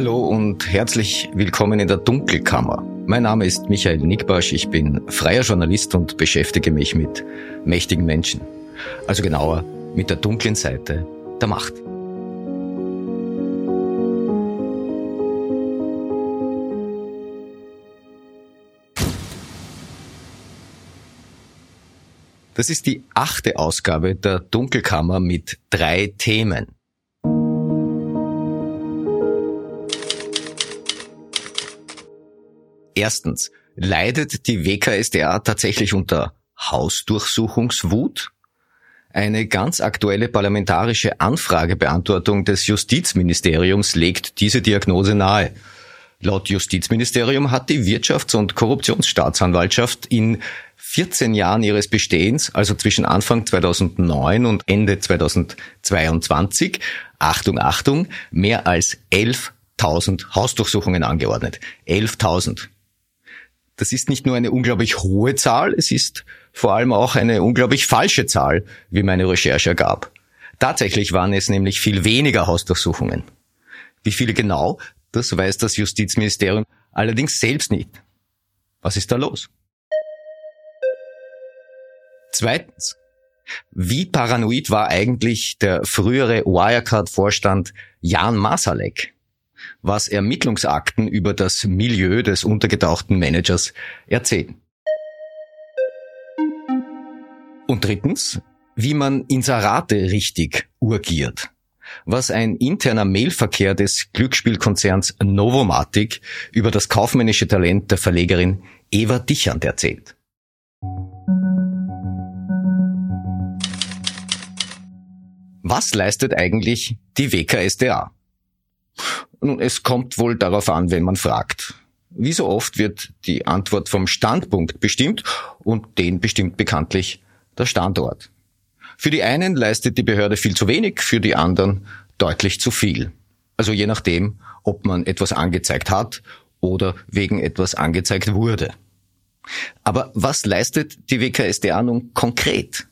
Hallo und herzlich willkommen in der Dunkelkammer. Mein Name ist Michael Nickbasch, ich bin freier Journalist und beschäftige mich mit mächtigen Menschen. Also genauer mit der dunklen Seite der Macht. Das ist die achte Ausgabe der Dunkelkammer mit drei Themen. Erstens, leidet die WKSDA tatsächlich unter Hausdurchsuchungswut? Eine ganz aktuelle parlamentarische Anfragebeantwortung des Justizministeriums legt diese Diagnose nahe. Laut Justizministerium hat die Wirtschafts- und Korruptionsstaatsanwaltschaft in 14 Jahren ihres Bestehens, also zwischen Anfang 2009 und Ende 2022, Achtung, Achtung, mehr als 11.000 Hausdurchsuchungen angeordnet. 11.000. Das ist nicht nur eine unglaublich hohe Zahl, es ist vor allem auch eine unglaublich falsche Zahl, wie meine Recherche ergab. Tatsächlich waren es nämlich viel weniger Hausdurchsuchungen. Wie viele genau, das weiß das Justizministerium allerdings selbst nicht. Was ist da los? Zweitens. Wie paranoid war eigentlich der frühere Wirecard-Vorstand Jan Masalek? Was Ermittlungsakten über das Milieu des untergetauchten Managers erzählen. Und drittens, wie man Inserate richtig urgiert. Was ein interner Mailverkehr des Glücksspielkonzerns Novomatic über das kaufmännische Talent der Verlegerin Eva Dichand erzählt. Was leistet eigentlich die WKSDA? Nun, es kommt wohl darauf an, wenn man fragt. Wie so oft wird die Antwort vom Standpunkt bestimmt und den bestimmt bekanntlich der Standort. Für die einen leistet die Behörde viel zu wenig, für die anderen deutlich zu viel. Also je nachdem, ob man etwas angezeigt hat oder wegen etwas angezeigt wurde. Aber was leistet die WKSDA nun konkret?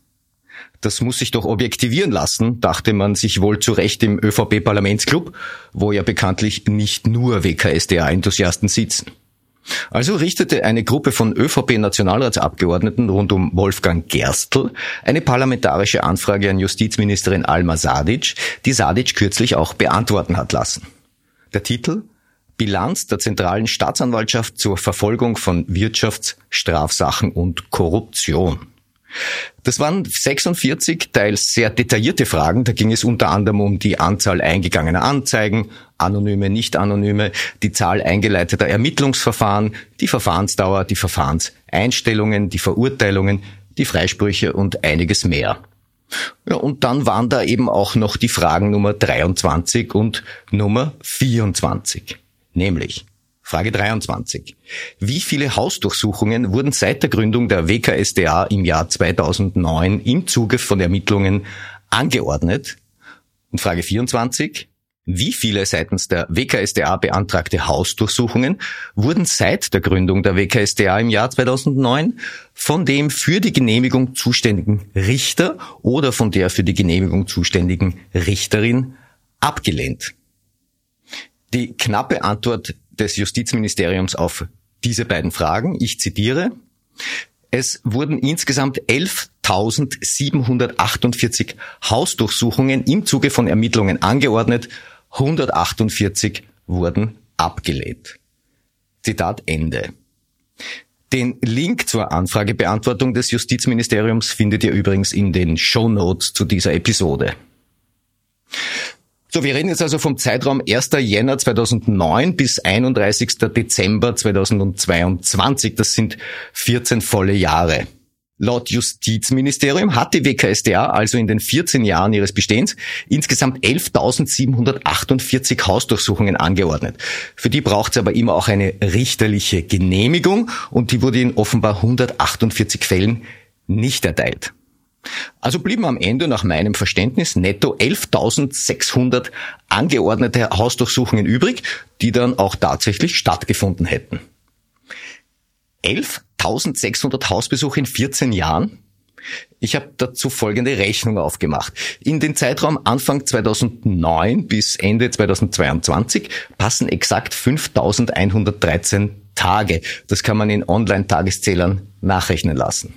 Das muss sich doch objektivieren lassen, dachte man sich wohl zu Recht im ÖVP-Parlamentsclub, wo ja bekanntlich nicht nur WKSDA-Enthusiasten sitzen. Also richtete eine Gruppe von ÖVP-Nationalratsabgeordneten rund um Wolfgang Gerstl eine parlamentarische Anfrage an Justizministerin Alma Sadic, die Sadic kürzlich auch beantworten hat lassen. Der Titel Bilanz der zentralen Staatsanwaltschaft zur Verfolgung von Wirtschafts-, Strafsachen und Korruption. Das waren 46 teils sehr detaillierte Fragen. Da ging es unter anderem um die Anzahl eingegangener Anzeigen, anonyme, nicht anonyme, die Zahl eingeleiteter Ermittlungsverfahren, die Verfahrensdauer, die Verfahrenseinstellungen, die Verurteilungen, die Freisprüche und einiges mehr. Ja, und dann waren da eben auch noch die Fragen Nummer 23 und Nummer 24. Nämlich, Frage 23. Wie viele Hausdurchsuchungen wurden seit der Gründung der WKSDA im Jahr 2009 im Zuge von Ermittlungen angeordnet? Und Frage 24. Wie viele seitens der WKSDA beantragte Hausdurchsuchungen wurden seit der Gründung der WKSDA im Jahr 2009 von dem für die Genehmigung zuständigen Richter oder von der für die Genehmigung zuständigen Richterin abgelehnt? Die knappe Antwort des Justizministeriums auf diese beiden Fragen. Ich zitiere. Es wurden insgesamt 11.748 Hausdurchsuchungen im Zuge von Ermittlungen angeordnet. 148 wurden abgelehnt. Zitat Ende. Den Link zur Anfragebeantwortung des Justizministeriums findet ihr übrigens in den Show Notes zu dieser Episode. So, wir reden jetzt also vom Zeitraum 1. Jänner 2009 bis 31. Dezember 2022. Das sind 14 volle Jahre. Laut Justizministerium hat die WKSDA also in den 14 Jahren ihres Bestehens insgesamt 11.748 Hausdurchsuchungen angeordnet. Für die braucht es aber immer auch eine richterliche Genehmigung und die wurde in offenbar 148 Fällen nicht erteilt. Also blieben am Ende nach meinem Verständnis netto 11.600 angeordnete Hausdurchsuchungen übrig, die dann auch tatsächlich stattgefunden hätten. 11.600 Hausbesuche in 14 Jahren? Ich habe dazu folgende Rechnung aufgemacht. In den Zeitraum Anfang 2009 bis Ende 2022 passen exakt 5113 Tage. Das kann man in Online-Tageszählern nachrechnen lassen.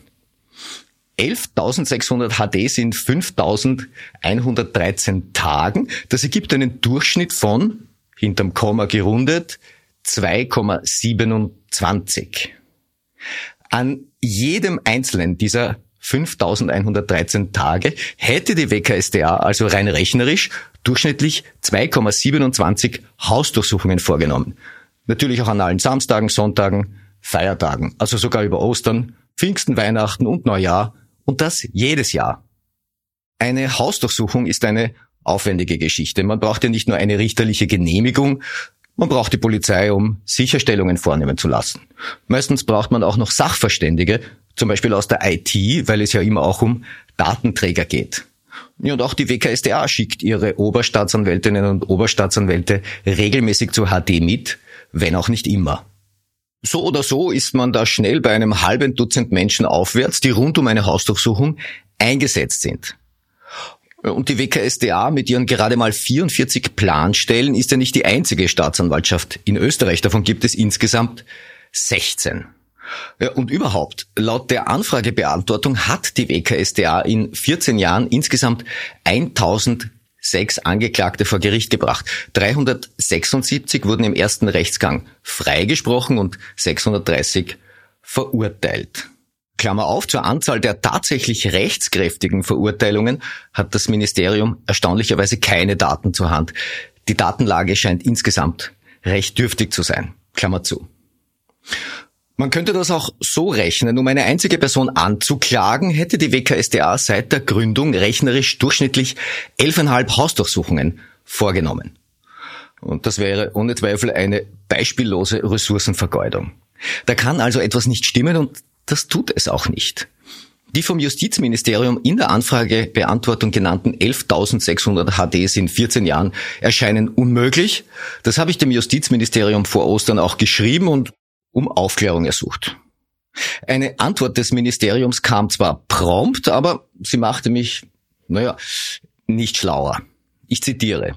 11.600 HD sind 5.113 Tagen. Das ergibt einen Durchschnitt von, hinterm Komma gerundet, 2,27. An jedem einzelnen dieser 5113 Tage hätte die WKSDA also rein rechnerisch durchschnittlich 2,27 Hausdurchsuchungen vorgenommen. Natürlich auch an allen Samstagen, Sonntagen, Feiertagen, also sogar über Ostern, Pfingsten, Weihnachten und Neujahr und das jedes Jahr. Eine Hausdurchsuchung ist eine aufwendige Geschichte. Man braucht ja nicht nur eine richterliche Genehmigung, man braucht die Polizei, um Sicherstellungen vornehmen zu lassen. Meistens braucht man auch noch Sachverständige, zum Beispiel aus der IT, weil es ja immer auch um Datenträger geht. Und auch die WKSDA schickt ihre Oberstaatsanwältinnen und Oberstaatsanwälte regelmäßig zur HD mit, wenn auch nicht immer. So oder so ist man da schnell bei einem halben Dutzend Menschen aufwärts, die rund um eine Hausdurchsuchung eingesetzt sind. Und die WKSDA mit ihren gerade mal 44 Planstellen ist ja nicht die einzige Staatsanwaltschaft in Österreich. Davon gibt es insgesamt 16. Ja, und überhaupt, laut der Anfragebeantwortung hat die WKSDA in 14 Jahren insgesamt 1006 Angeklagte vor Gericht gebracht. 376 wurden im ersten Rechtsgang freigesprochen und 630 verurteilt. Klammer auf, zur Anzahl der tatsächlich rechtskräftigen Verurteilungen hat das Ministerium erstaunlicherweise keine Daten zur Hand. Die Datenlage scheint insgesamt recht dürftig zu sein. Klammer zu. Man könnte das auch so rechnen. Um eine einzige Person anzuklagen, hätte die WKSDA seit der Gründung rechnerisch durchschnittlich elfeinhalb Hausdurchsuchungen vorgenommen. Und das wäre ohne Zweifel eine beispiellose Ressourcenvergeudung. Da kann also etwas nicht stimmen und das tut es auch nicht. Die vom Justizministerium in der Anfragebeantwortung genannten 11.600 HDs in 14 Jahren erscheinen unmöglich. Das habe ich dem Justizministerium vor Ostern auch geschrieben und um Aufklärung ersucht. Eine Antwort des Ministeriums kam zwar prompt, aber sie machte mich, naja, nicht schlauer. Ich zitiere.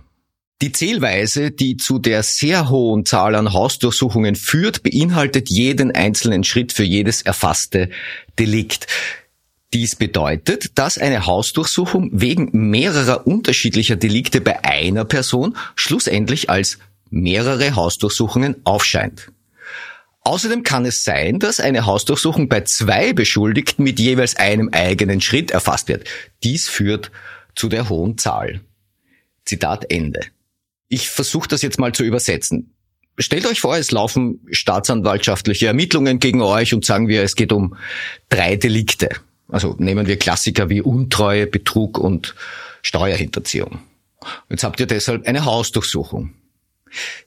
Die Zählweise, die zu der sehr hohen Zahl an Hausdurchsuchungen führt, beinhaltet jeden einzelnen Schritt für jedes erfasste Delikt. Dies bedeutet, dass eine Hausdurchsuchung wegen mehrerer unterschiedlicher Delikte bei einer Person schlussendlich als mehrere Hausdurchsuchungen aufscheint. Außerdem kann es sein, dass eine Hausdurchsuchung bei zwei Beschuldigten mit jeweils einem eigenen Schritt erfasst wird. Dies führt zu der hohen Zahl. Zitat Ende. Ich versuche das jetzt mal zu übersetzen. Stellt euch vor, es laufen staatsanwaltschaftliche Ermittlungen gegen euch und sagen wir, es geht um drei Delikte. Also nehmen wir Klassiker wie Untreue, Betrug und Steuerhinterziehung. Jetzt habt ihr deshalb eine Hausdurchsuchung.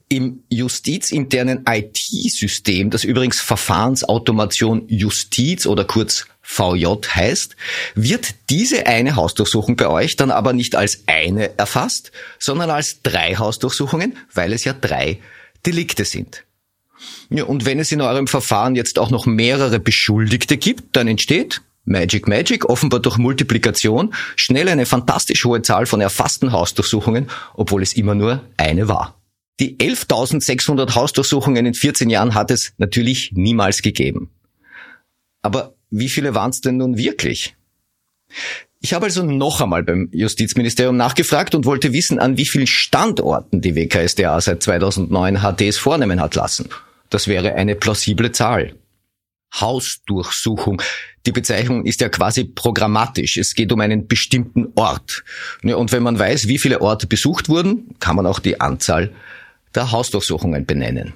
Im justizinternen IT-System, das übrigens Verfahrensautomation Justiz oder kurz VJ heißt, wird diese eine Hausdurchsuchung bei euch dann aber nicht als eine erfasst, sondern als drei Hausdurchsuchungen, weil es ja drei Delikte sind. Ja, und wenn es in eurem Verfahren jetzt auch noch mehrere Beschuldigte gibt, dann entsteht Magic Magic, offenbar durch Multiplikation, schnell eine fantastisch hohe Zahl von erfassten Hausdurchsuchungen, obwohl es immer nur eine war. Die 11.600 Hausdurchsuchungen in 14 Jahren hat es natürlich niemals gegeben. Aber wie viele waren es denn nun wirklich? Ich habe also noch einmal beim Justizministerium nachgefragt und wollte wissen, an wie vielen Standorten die WKSDA seit 2009 HDs vornehmen hat lassen. Das wäre eine plausible Zahl. Hausdurchsuchung. Die Bezeichnung ist ja quasi programmatisch. Es geht um einen bestimmten Ort. Und wenn man weiß, wie viele Orte besucht wurden, kann man auch die Anzahl der Hausdurchsuchungen benennen.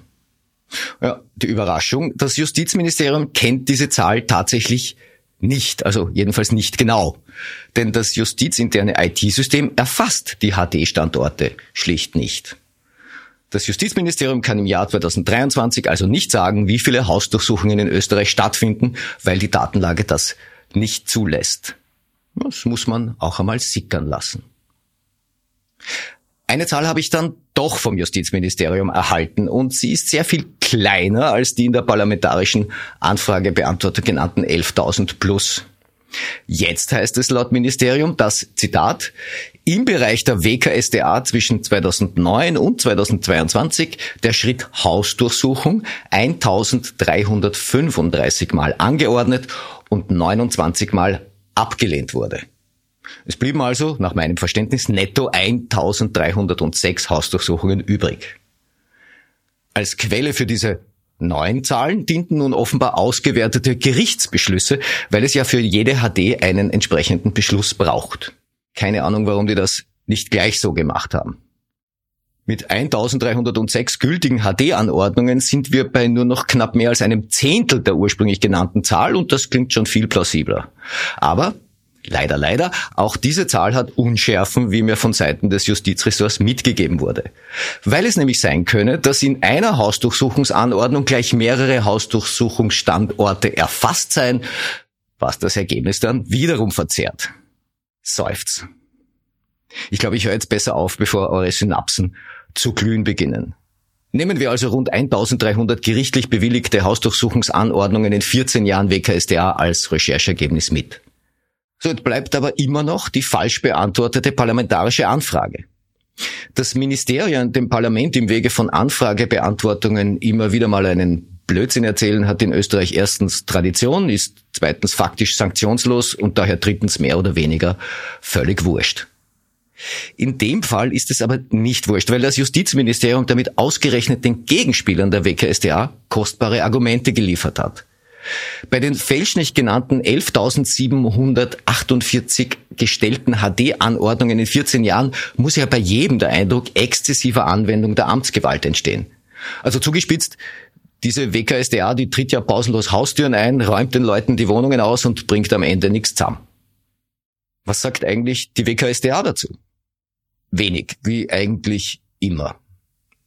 Ja, die Überraschung, das Justizministerium kennt diese Zahl tatsächlich nicht, also jedenfalls nicht genau. Denn das justizinterne IT-System erfasst die HD-Standorte schlicht nicht. Das Justizministerium kann im Jahr 2023 also nicht sagen, wie viele Hausdurchsuchungen in Österreich stattfinden, weil die Datenlage das nicht zulässt. Das muss man auch einmal sickern lassen. Eine Zahl habe ich dann doch vom Justizministerium erhalten und sie ist sehr viel kleiner als die in der parlamentarischen Anfragebeantwortung genannten 11.000 plus. Jetzt heißt es laut Ministerium, dass, Zitat, im Bereich der WKSDA zwischen 2009 und 2022 der Schritt Hausdurchsuchung 1335 Mal angeordnet und 29 Mal abgelehnt wurde. Es blieben also, nach meinem Verständnis, netto 1306 Hausdurchsuchungen übrig. Als Quelle für diese neuen Zahlen dienten nun offenbar ausgewertete Gerichtsbeschlüsse, weil es ja für jede HD einen entsprechenden Beschluss braucht. Keine Ahnung, warum die das nicht gleich so gemacht haben. Mit 1306 gültigen HD-Anordnungen sind wir bei nur noch knapp mehr als einem Zehntel der ursprünglich genannten Zahl und das klingt schon viel plausibler. Aber Leider, leider, auch diese Zahl hat Unschärfen, wie mir von Seiten des Justizressorts mitgegeben wurde. Weil es nämlich sein könne, dass in einer Hausdurchsuchungsanordnung gleich mehrere Hausdurchsuchungsstandorte erfasst seien, was das Ergebnis dann wiederum verzerrt. Seufz. Ich glaube, ich höre jetzt besser auf, bevor eure Synapsen zu glühen beginnen. Nehmen wir also rund 1300 gerichtlich bewilligte Hausdurchsuchungsanordnungen in 14 Jahren WKSDA als Recherchergebnis mit. So bleibt aber immer noch die falsch beantwortete parlamentarische Anfrage. Das Ministerium dem Parlament im Wege von Anfragebeantwortungen immer wieder mal einen Blödsinn erzählen, hat in Österreich erstens Tradition, ist zweitens faktisch sanktionslos und daher drittens mehr oder weniger völlig wurscht. In dem Fall ist es aber nicht wurscht, weil das Justizministerium damit ausgerechnet den Gegenspielern der WKSDA kostbare Argumente geliefert hat. Bei den fälschlich genannten 11.748 gestellten HD-Anordnungen in 14 Jahren muss ja bei jedem der Eindruck exzessiver Anwendung der Amtsgewalt entstehen. Also zugespitzt, diese WKSDA, die tritt ja pausenlos Haustüren ein, räumt den Leuten die Wohnungen aus und bringt am Ende nichts zusammen. Was sagt eigentlich die WKSDA dazu? Wenig, wie eigentlich immer.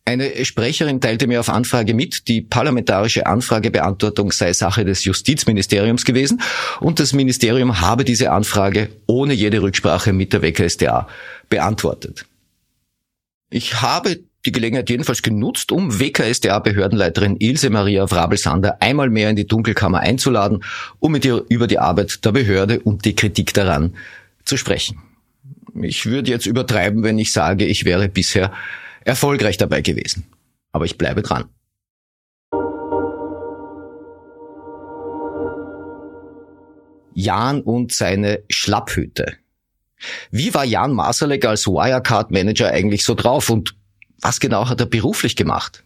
Eine Sprecherin teilte mir auf Anfrage mit, die parlamentarische Anfragebeantwortung sei Sache des Justizministeriums gewesen und das Ministerium habe diese Anfrage ohne jede Rücksprache mit der WKSDA beantwortet. Ich habe die Gelegenheit jedenfalls genutzt, um WKSDA-Behördenleiterin Ilse Maria Wrabel-Sander einmal mehr in die Dunkelkammer einzuladen, um mit ihr über die Arbeit der Behörde und die Kritik daran zu sprechen. Ich würde jetzt übertreiben, wenn ich sage, ich wäre bisher erfolgreich dabei gewesen. Aber ich bleibe dran. Jan und seine Schlapphüte. Wie war Jan Masalek als Wirecard-Manager eigentlich so drauf und was genau hat er beruflich gemacht?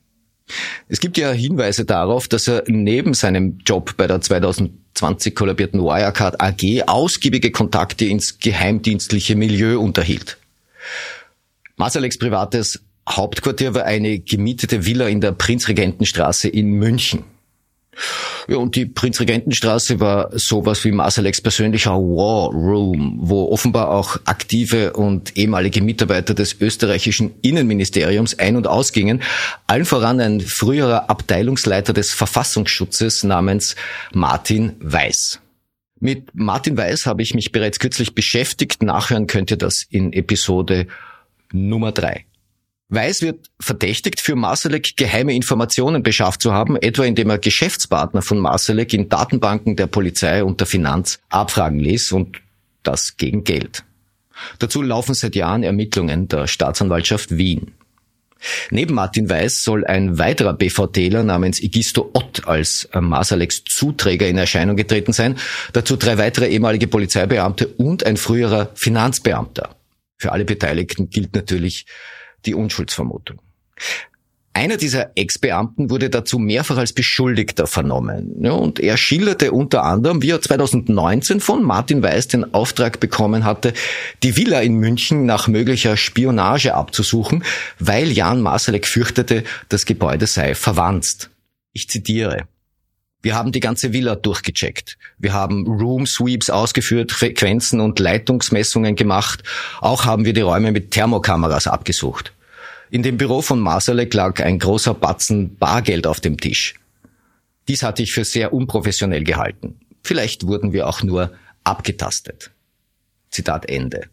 Es gibt ja Hinweise darauf, dass er neben seinem Job bei der 2020 kollabierten Wirecard AG ausgiebige Kontakte ins geheimdienstliche Milieu unterhielt. Masaleks privates Hauptquartier war eine gemietete Villa in der Prinzregentenstraße in München. Ja, und die Prinzregentenstraße war sowas wie Masaleks persönlicher War Room, wo offenbar auch aktive und ehemalige Mitarbeiter des österreichischen Innenministeriums ein- und ausgingen, allen voran ein früherer Abteilungsleiter des Verfassungsschutzes namens Martin Weiß. Mit Martin Weiß habe ich mich bereits kürzlich beschäftigt. Nachhören könnt ihr das in Episode Nummer drei. Weiß wird verdächtigt, für Marsalek geheime Informationen beschafft zu haben, etwa indem er Geschäftspartner von Marsalek in Datenbanken der Polizei und der Finanz abfragen ließ und das gegen Geld. Dazu laufen seit Jahren Ermittlungen der Staatsanwaltschaft Wien. Neben Martin Weiß soll ein weiterer BVTler namens Igisto Ott als Masaleks Zuträger in Erscheinung getreten sein, dazu drei weitere ehemalige Polizeibeamte und ein früherer Finanzbeamter. Für alle Beteiligten gilt natürlich die Unschuldsvermutung. Einer dieser Ex-Beamten wurde dazu mehrfach als Beschuldigter vernommen. und er schilderte unter anderem, wie er 2019 von Martin Weiß den Auftrag bekommen hatte, die Villa in München nach möglicher Spionage abzusuchen, weil Jan Masalek fürchtete, das Gebäude sei verwanzt. Ich zitiere. Wir haben die ganze Villa durchgecheckt. Wir haben Room Sweeps ausgeführt, Frequenzen und Leitungsmessungen gemacht. Auch haben wir die Räume mit Thermokameras abgesucht. In dem Büro von Masalek lag ein großer Batzen Bargeld auf dem Tisch. Dies hatte ich für sehr unprofessionell gehalten. Vielleicht wurden wir auch nur abgetastet. Zitat Ende.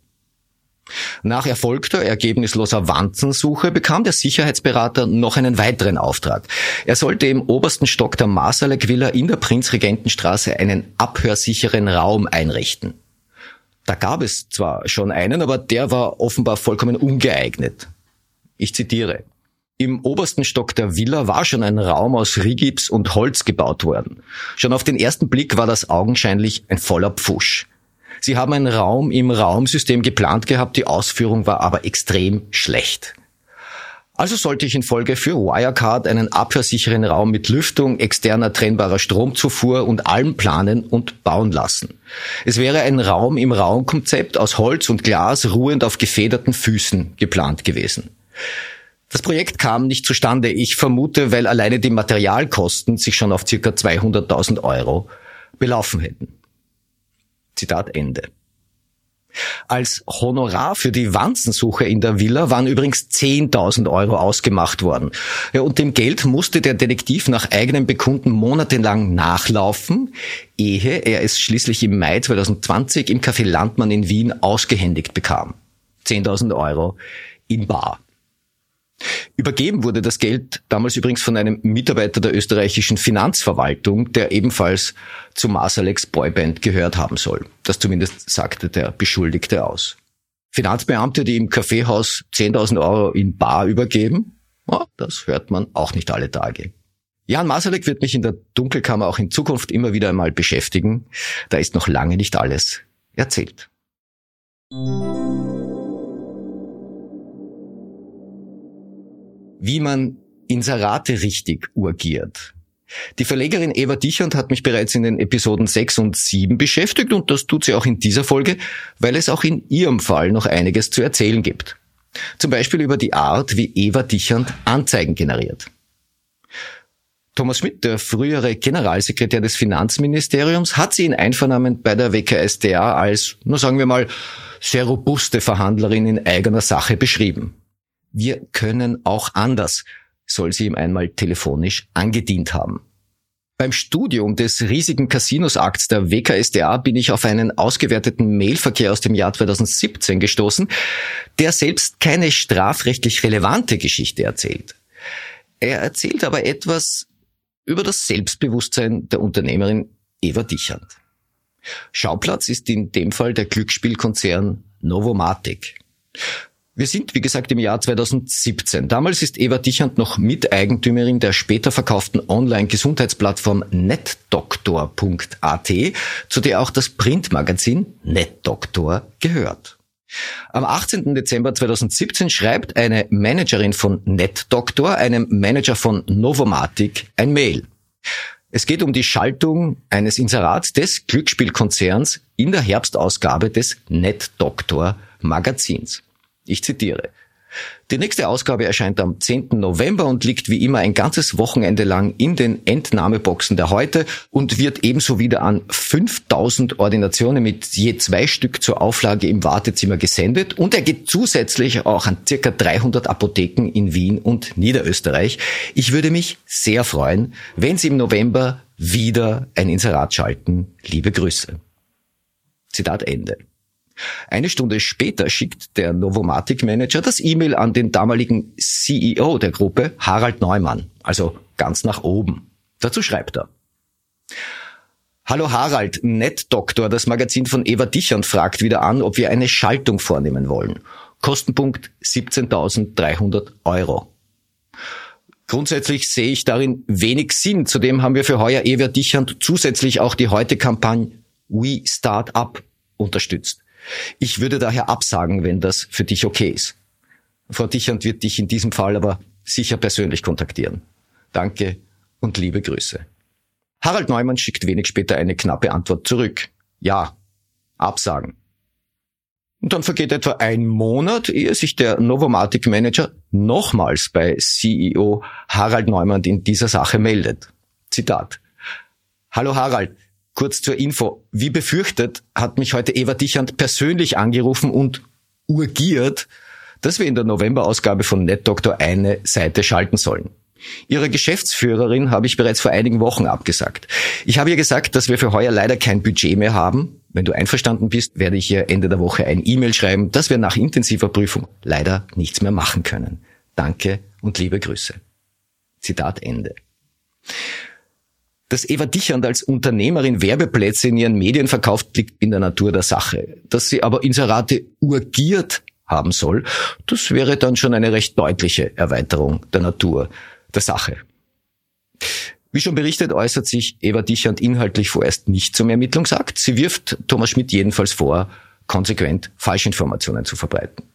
Nach erfolgter, ergebnisloser Wanzensuche bekam der Sicherheitsberater noch einen weiteren Auftrag. Er sollte im obersten Stock der Masalek Villa in der Prinzregentenstraße einen abhörsicheren Raum einrichten. Da gab es zwar schon einen, aber der war offenbar vollkommen ungeeignet. Ich zitiere. Im obersten Stock der Villa war schon ein Raum aus Rigips und Holz gebaut worden. Schon auf den ersten Blick war das augenscheinlich ein voller Pfusch. Sie haben einen Raum im Raumsystem geplant gehabt, die Ausführung war aber extrem schlecht. Also sollte ich in Folge für Wirecard einen abhörsicheren Raum mit Lüftung, externer trennbarer Stromzufuhr und allem planen und bauen lassen. Es wäre ein Raum im Raumkonzept aus Holz und Glas ruhend auf gefederten Füßen geplant gewesen. Das Projekt kam nicht zustande. Ich vermute, weil alleine die Materialkosten sich schon auf circa 200.000 Euro belaufen hätten. Zitat Ende. Als Honorar für die Wanzensuche in der Villa waren übrigens 10.000 Euro ausgemacht worden. Ja, und dem Geld musste der Detektiv nach eigenem Bekunden monatelang nachlaufen, ehe er es schließlich im Mai 2020 im Café Landmann in Wien ausgehändigt bekam. 10.000 Euro in Bar. Übergeben wurde das Geld damals übrigens von einem Mitarbeiter der österreichischen Finanzverwaltung, der ebenfalls zu Masalex Boyband gehört haben soll. Das zumindest sagte der Beschuldigte aus. Finanzbeamte, die im Kaffeehaus 10.000 Euro in Bar übergeben, das hört man auch nicht alle Tage. Jan Masalek wird mich in der Dunkelkammer auch in Zukunft immer wieder einmal beschäftigen. Da ist noch lange nicht alles erzählt. Wie man Inserate richtig urgiert. Die Verlegerin Eva Dichand hat mich bereits in den Episoden 6 und 7 beschäftigt und das tut sie auch in dieser Folge, weil es auch in ihrem Fall noch einiges zu erzählen gibt. Zum Beispiel über die Art, wie Eva Dichand Anzeigen generiert. Thomas Schmidt, der frühere Generalsekretär des Finanzministeriums, hat sie in Einvernahmen bei der WKSDA als, nur sagen wir mal, sehr robuste Verhandlerin in eigener Sache beschrieben wir können auch anders, soll sie ihm einmal telefonisch angedient haben. Beim Studium des riesigen Casinos-Akts der WKSDA bin ich auf einen ausgewerteten Mailverkehr aus dem Jahr 2017 gestoßen, der selbst keine strafrechtlich relevante Geschichte erzählt. Er erzählt aber etwas über das Selbstbewusstsein der Unternehmerin Eva Dichand. Schauplatz ist in dem Fall der Glücksspielkonzern Novomatic. Wir sind, wie gesagt, im Jahr 2017. Damals ist Eva Dichand noch Miteigentümerin der später verkauften Online-Gesundheitsplattform netdoktor.at, zu der auch das Printmagazin NetDoktor gehört. Am 18. Dezember 2017 schreibt eine Managerin von NetDoktor einem Manager von Novomatic ein Mail. Es geht um die Schaltung eines Inserats des Glücksspielkonzerns in der Herbstausgabe des NetDoktor Magazins. Ich zitiere. Die nächste Ausgabe erscheint am 10. November und liegt wie immer ein ganzes Wochenende lang in den Entnahmeboxen der Heute und wird ebenso wieder an 5000 Ordinationen mit je zwei Stück zur Auflage im Wartezimmer gesendet und er geht zusätzlich auch an circa 300 Apotheken in Wien und Niederösterreich. Ich würde mich sehr freuen, wenn Sie im November wieder ein Inserat schalten. Liebe Grüße. Zitat Ende. Eine Stunde später schickt der Novomatic Manager das E-Mail an den damaligen CEO der Gruppe, Harald Neumann, also ganz nach oben. Dazu schreibt er. Hallo Harald, NetDoktor, das Magazin von Eva Dichand fragt wieder an, ob wir eine Schaltung vornehmen wollen. Kostenpunkt 17.300 Euro. Grundsätzlich sehe ich darin wenig Sinn. Zudem haben wir für heuer Eva Dichand zusätzlich auch die heute Kampagne We Start Up unterstützt. Ich würde daher absagen, wenn das für dich okay ist. Frau Dichand wird dich in diesem Fall aber sicher persönlich kontaktieren. Danke und liebe Grüße. Harald Neumann schickt wenig später eine knappe Antwort zurück. Ja, absagen. Und dann vergeht etwa ein Monat, ehe sich der Novomatic Manager nochmals bei CEO Harald Neumann in dieser Sache meldet. Zitat. Hallo Harald, Kurz zur Info. Wie befürchtet hat mich heute Eva Dichand persönlich angerufen und urgiert, dass wir in der Novemberausgabe von NetDoktor eine Seite schalten sollen. Ihre Geschäftsführerin habe ich bereits vor einigen Wochen abgesagt. Ich habe ihr gesagt, dass wir für heuer leider kein Budget mehr haben, Wenn du einverstanden bist, werde ich ihr Ende der Woche ein E-Mail schreiben, dass wir nach intensiver Prüfung leider nichts mehr machen können. Danke und liebe Grüße. Zitat Ende. Dass Eva Dichand als Unternehmerin Werbeplätze in ihren Medien verkauft, liegt in der Natur der Sache. Dass sie aber Inserate urgiert haben soll, das wäre dann schon eine recht deutliche Erweiterung der Natur der Sache. Wie schon berichtet, äußert sich Eva Dichand inhaltlich vorerst nicht zum Ermittlungsakt. Sie wirft Thomas Schmidt jedenfalls vor, konsequent Falschinformationen zu verbreiten.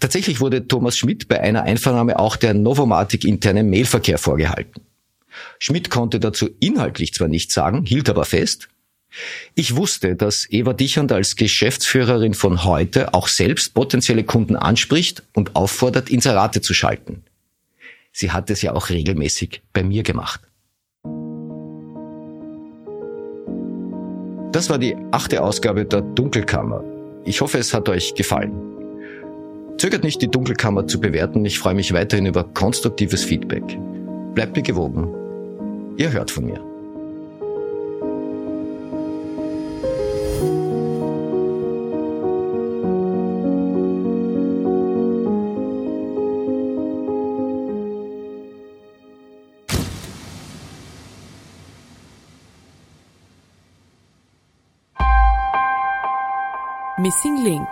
Tatsächlich wurde Thomas Schmidt bei einer Einvernahme auch der Novomatic interne Mailverkehr vorgehalten. Schmidt konnte dazu inhaltlich zwar nichts sagen, hielt aber fest, ich wusste, dass Eva Dichand als Geschäftsführerin von heute auch selbst potenzielle Kunden anspricht und auffordert, Inserate zu schalten. Sie hat es ja auch regelmäßig bei mir gemacht. Das war die achte Ausgabe der Dunkelkammer. Ich hoffe, es hat euch gefallen. Zögert nicht, die Dunkelkammer zu bewerten. Ich freue mich weiterhin über konstruktives Feedback. Bleibt mir gewogen. Ihr hört von mir. Missing Link